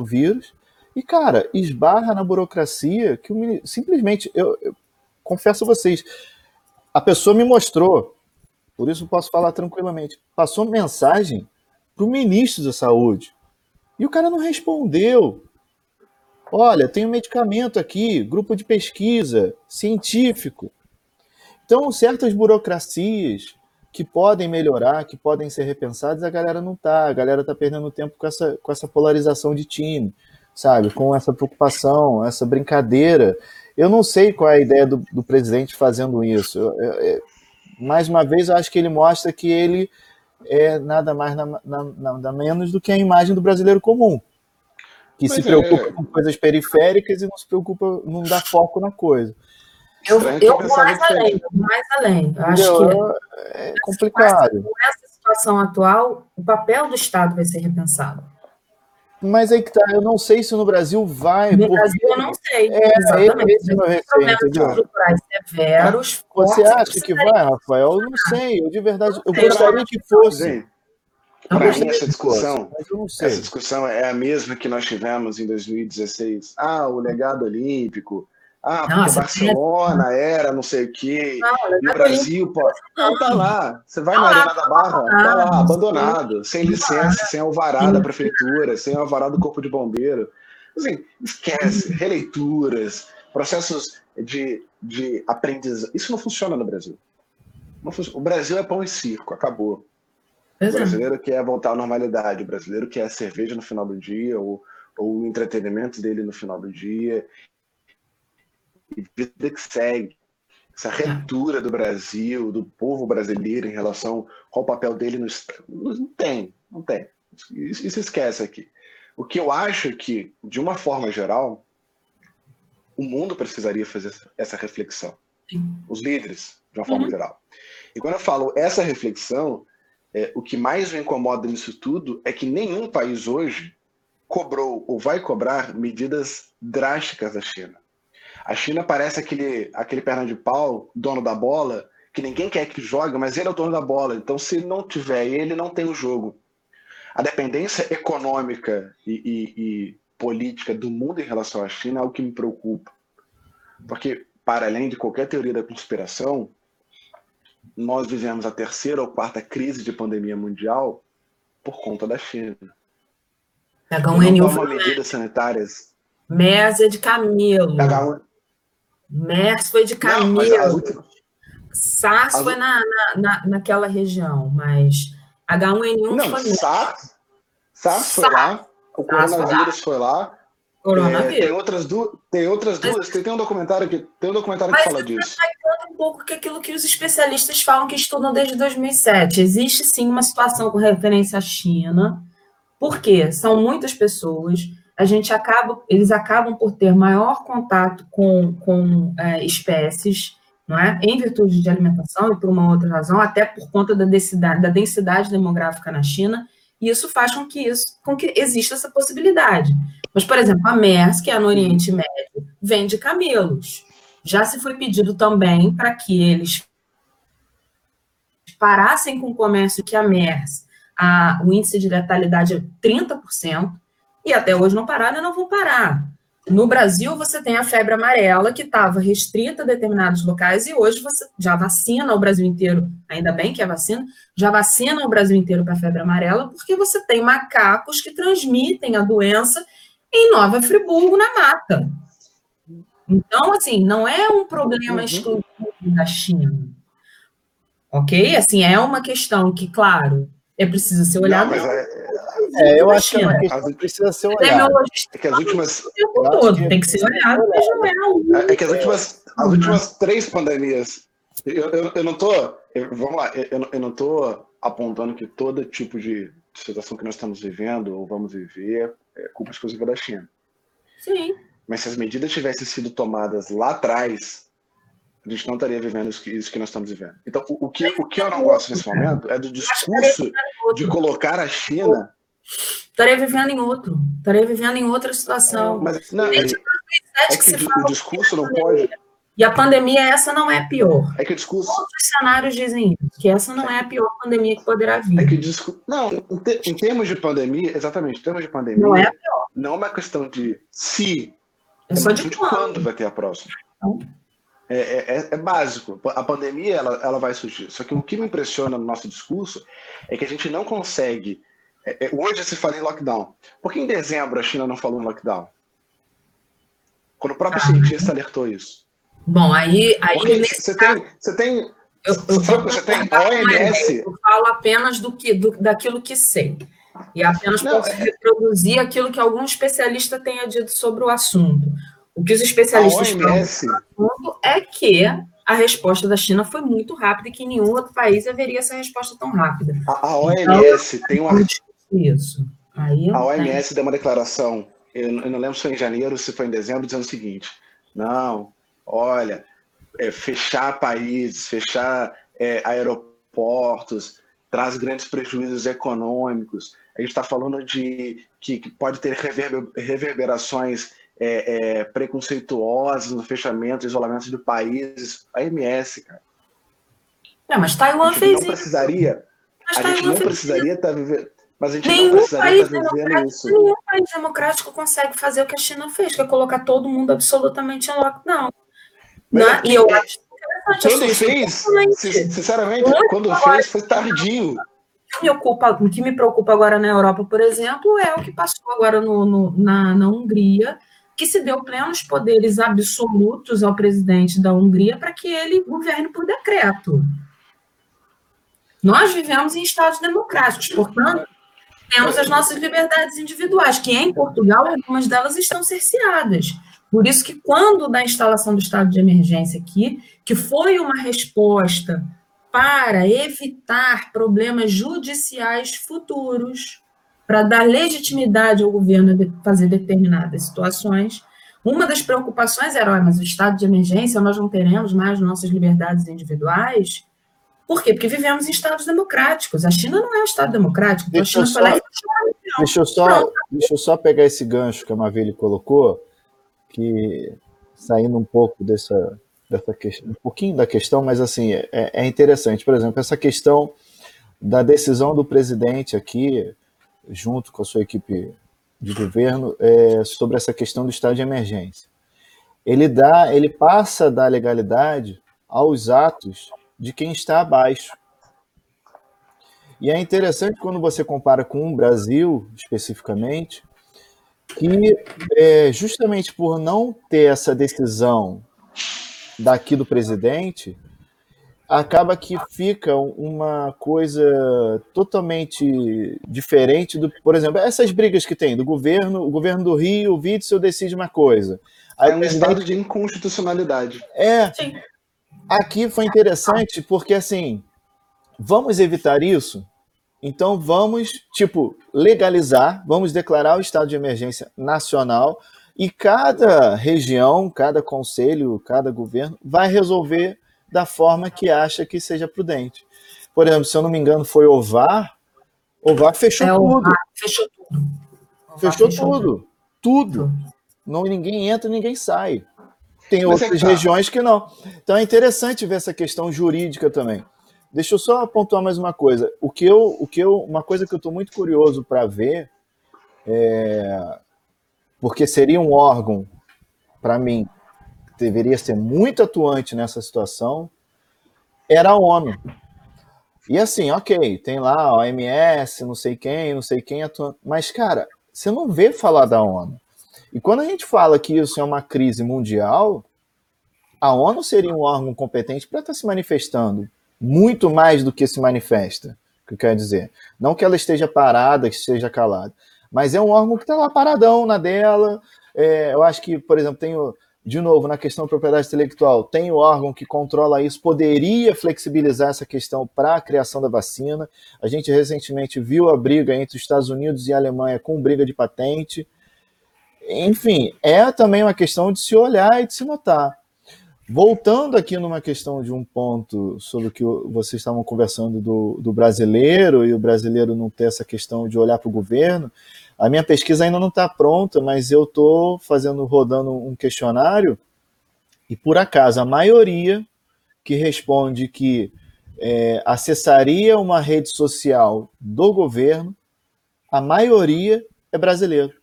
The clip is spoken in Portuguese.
o vírus. E, cara, esbarra na burocracia que o, simplesmente, eu, eu confesso a vocês, a pessoa me mostrou, por isso posso falar tranquilamente, passou mensagem para o ministro da Saúde. E o cara não respondeu. Olha, tem um medicamento aqui, grupo de pesquisa, científico. Então, certas burocracias que podem melhorar, que podem ser repensadas, a galera não tá. A galera tá perdendo tempo com essa, com essa polarização de time, sabe? Com essa preocupação, essa brincadeira. Eu não sei qual é a ideia do, do presidente fazendo isso. Eu, eu, eu, mais uma vez, eu acho que ele mostra que ele é nada mais, nada menos do que a imagem do brasileiro comum que Mas se preocupa é... com coisas periféricas e não se preocupa, não dá foco na coisa. Eu, eu vou mais além, mais além. Eu acho que é complicado. Com essa situação atual, o papel do Estado vai ser repensado. Mas aí que tá, eu não sei se no Brasil vai. No porque... Brasil eu não sei. É, exatamente. Esse é meu receio, estruturais severos. Você acha que vai, Rafael? Eu não sei. Eu de verdade, eu gostaria que fosse. Para mim, essa discussão, essa discussão é a mesma que nós tivemos em 2016. Ah, o legado olímpico. Ah, porque Nossa, Barcelona é... era não sei o quê. Não, e o Brasil, pô. Não, tá lá. Você vai na Arena da Barra, tá lá, abandonado, sem licença, sem alvará da prefeitura, sem alvará do Corpo de Bombeiro. Assim, esquece. Releituras, processos de, de aprendizagem. Isso não funciona no Brasil. O Brasil é pão e circo, acabou. O brasileiro quer voltar à normalidade, o brasileiro quer cerveja no final do dia, ou, ou o entretenimento dele no final do dia. E vida que segue. Essa releitura do Brasil, do povo brasileiro em relação ao papel dele no Não tem, não tem. Isso, isso esquece aqui. O que eu acho que, de uma forma geral, o mundo precisaria fazer essa reflexão. Sim. Os líderes, de uma forma uhum. geral. E quando eu falo essa reflexão, é, o que mais me incomoda nisso tudo é que nenhum país hoje cobrou ou vai cobrar medidas drásticas da China. A China parece aquele, aquele perna de pau, dono da bola, que ninguém quer que jogue, mas ele é o dono da bola. Então, se não tiver ele, não tem o jogo. A dependência econômica e, e, e política do mundo em relação à China é o que me preocupa. Porque, para além de qualquer teoria da conspiração, nós vivemos a terceira ou quarta crise de pandemia mundial por conta da China. H1N1 foi medidas sanitárias. MERS é de camelo. H1... MERS foi de. Últimas... SARS as... foi na, na, naquela região, mas H1N1 Não, foi. SARS, SARS foi lá, o coronavírus foi lá. Coronavírus. É, tem outras, du... tem outras duas. Tem, tem um documentário que, tem um documentário que fala disso. Tá pouco que aquilo que os especialistas falam que estudam desde 2007. Existe sim uma situação com referência à China, porque são muitas pessoas, a gente acaba, eles acabam por ter maior contato com, com é, espécies, não é? Em virtude de alimentação e por uma outra razão, até por conta da densidade, da densidade demográfica na China, e isso faz com que isso, com que exista essa possibilidade. Mas, por exemplo, a MERS, que é no Oriente Médio, vem de camelos. Já se foi pedido também para que eles parassem com o comércio que a MERS, a, o índice de letalidade é 30%, e até hoje não pararam e não vão parar. No Brasil, você tem a febre amarela, que estava restrita a determinados locais, e hoje você já vacina o Brasil inteiro, ainda bem que é vacina, já vacina o Brasil inteiro para a febre amarela, porque você tem macacos que transmitem a doença em Nova Friburgo, na mata. Então, assim, não é um problema uhum. exclusivo da China. Ok? Assim, é uma questão que, claro, é preciso ser olhado. Não, é, é, eu acho que é uma questão que precisa ser olhado. É que as últimas. O tempo todo tem que ser olhado, mas não é um... É que as últimas, as últimas três pandemias. Eu, eu, eu não tô. Eu, vamos lá, eu, eu não tô apontando que todo tipo de situação que nós estamos vivendo ou vamos viver é culpa exclusiva da China. Sim. Mas se as medidas tivessem sido tomadas lá atrás, a gente não estaria vivendo isso que, isso que nós estamos vivendo. Então, o, o, que, o que eu não gosto nesse momento é do discurso de colocar a China. Estaria vivendo em outro. Estaria vivendo em outra situação. Mas, não, é, é, é que, que o discurso não pode. E a pandemia, essa não é a pior. É que o discurso. Outros cenários dizem isso, que essa não é a pior pandemia que poderá vir. É que o discurso. Não, em, te... em termos de pandemia, exatamente, em termos de pandemia. Não é a pior não é uma questão de se, é, é questão de quando vai ter a próxima. Então... É, é, é, é, básico. A pandemia ela, ela vai surgir. Só que o que me impressiona no nosso discurso é que a gente não consegue. É, é hoje se fala em lockdown. Por que em dezembro a China não falou em lockdown? Quando o próprio ah. cientista alertou isso. Bom, aí. aí você, tem, você tem. Eu, eu você tem OMS. Eu falo apenas do que, do, daquilo que sei. E apenas não, posso é... reproduzir aquilo que algum especialista tenha dito sobre o assunto. O que os especialistas falam é que a resposta da China foi muito rápida e que nenhum outro país haveria essa resposta tão rápida. A, a OMS então, tem uma. Isso. Aí, a OMS deu uma declaração, eu, não lembro se foi em janeiro, se foi em dezembro, dizendo o seguinte: não, olha, é, fechar países, fechar é, aeroportos, traz grandes prejuízos econômicos. A gente está falando de que, que pode ter reverberações é, é, preconceituosas no fechamento, isolamento de países. A MS, cara. Não, mas Taiwan fez não precisaria, a gente não precisaria estar tá vivendo. Mas a gente nenhum não vivendo isso. Nenhum país democrático consegue fazer o que a China fez, que é colocar todo mundo absolutamente em lockdown. Não, é e eu acho quando fez, sinceramente, quando fez, foi tardio. O que, me ocupa, o que me preocupa agora na Europa, por exemplo, é o que passou agora no, no na, na Hungria, que se deu plenos poderes absolutos ao presidente da Hungria para que ele governe por decreto. Nós vivemos em estados democráticos, portanto, temos as nossas liberdades individuais, que em Portugal algumas delas estão cerceadas. Por isso que quando da instalação do estado de emergência aqui, que foi uma resposta para evitar problemas judiciais futuros, para dar legitimidade ao governo de fazer determinadas situações. Uma das preocupações era, mas o estado de emergência nós não teremos mais nossas liberdades individuais. Por quê? Porque vivemos em estados democráticos. A China não é um estado democrático. Então deixa, eu só, deixa, eu só, deixa eu só pegar esse gancho que a Maville colocou, que saindo um pouco dessa, dessa questão, um pouquinho da questão, mas assim, é, é interessante. Por exemplo, essa questão da decisão do presidente aqui, junto com a sua equipe de governo, é, sobre essa questão do estado de emergência. Ele dá, ele passa da legalidade aos atos de quem está abaixo. E é interessante quando você compara com o Brasil, especificamente, que é, justamente por não ter essa decisão daqui do presidente, acaba que fica uma coisa totalmente diferente do, por exemplo, essas brigas que tem do governo, o governo do Rio, o Witzel decide uma coisa. Aí é um estado de inconstitucionalidade. É. Sim. Aqui foi interessante porque assim, vamos evitar isso? Então vamos, tipo, legalizar, vamos declarar o estado de emergência nacional e cada região, cada conselho, cada governo vai resolver da forma que acha que seja prudente. Por exemplo, se eu não me engano, foi o VAR, o VAR fechou é, tudo. fechou tudo. Fechou, fechou tudo. Tudo. Não, ninguém entra, ninguém sai. Tem Mas outras é regiões que não. Então é interessante ver essa questão jurídica também. Deixa eu só pontuar mais uma coisa. O que eu, o que eu, uma coisa que eu estou muito curioso para ver, é, porque seria um órgão, para mim, deveria ser muito atuante nessa situação era a ONU. E assim, ok, tem lá a OMS, não sei quem, não sei quem atuando. Mas, cara, você não vê falar da ONU. E quando a gente fala que isso é uma crise mundial, a ONU seria um órgão competente para estar tá se manifestando muito mais do que se manifesta. O que eu quero dizer? Não que ela esteja parada, que esteja calada, mas é um órgão que está lá paradão na dela. É, eu acho que, por exemplo, tem de novo, na questão da propriedade intelectual, tem o órgão que controla isso, poderia flexibilizar essa questão para a criação da vacina. A gente recentemente viu a briga entre os Estados Unidos e a Alemanha com briga de patente. Enfim, é também uma questão de se olhar e de se notar. Voltando aqui numa questão de um ponto sobre o que vocês estavam conversando do, do brasileiro e o brasileiro não ter essa questão de olhar para o governo, a minha pesquisa ainda não está pronta, mas eu estou fazendo, rodando um questionário, e por acaso a maioria que responde que é, acessaria uma rede social do governo, a maioria é brasileiro.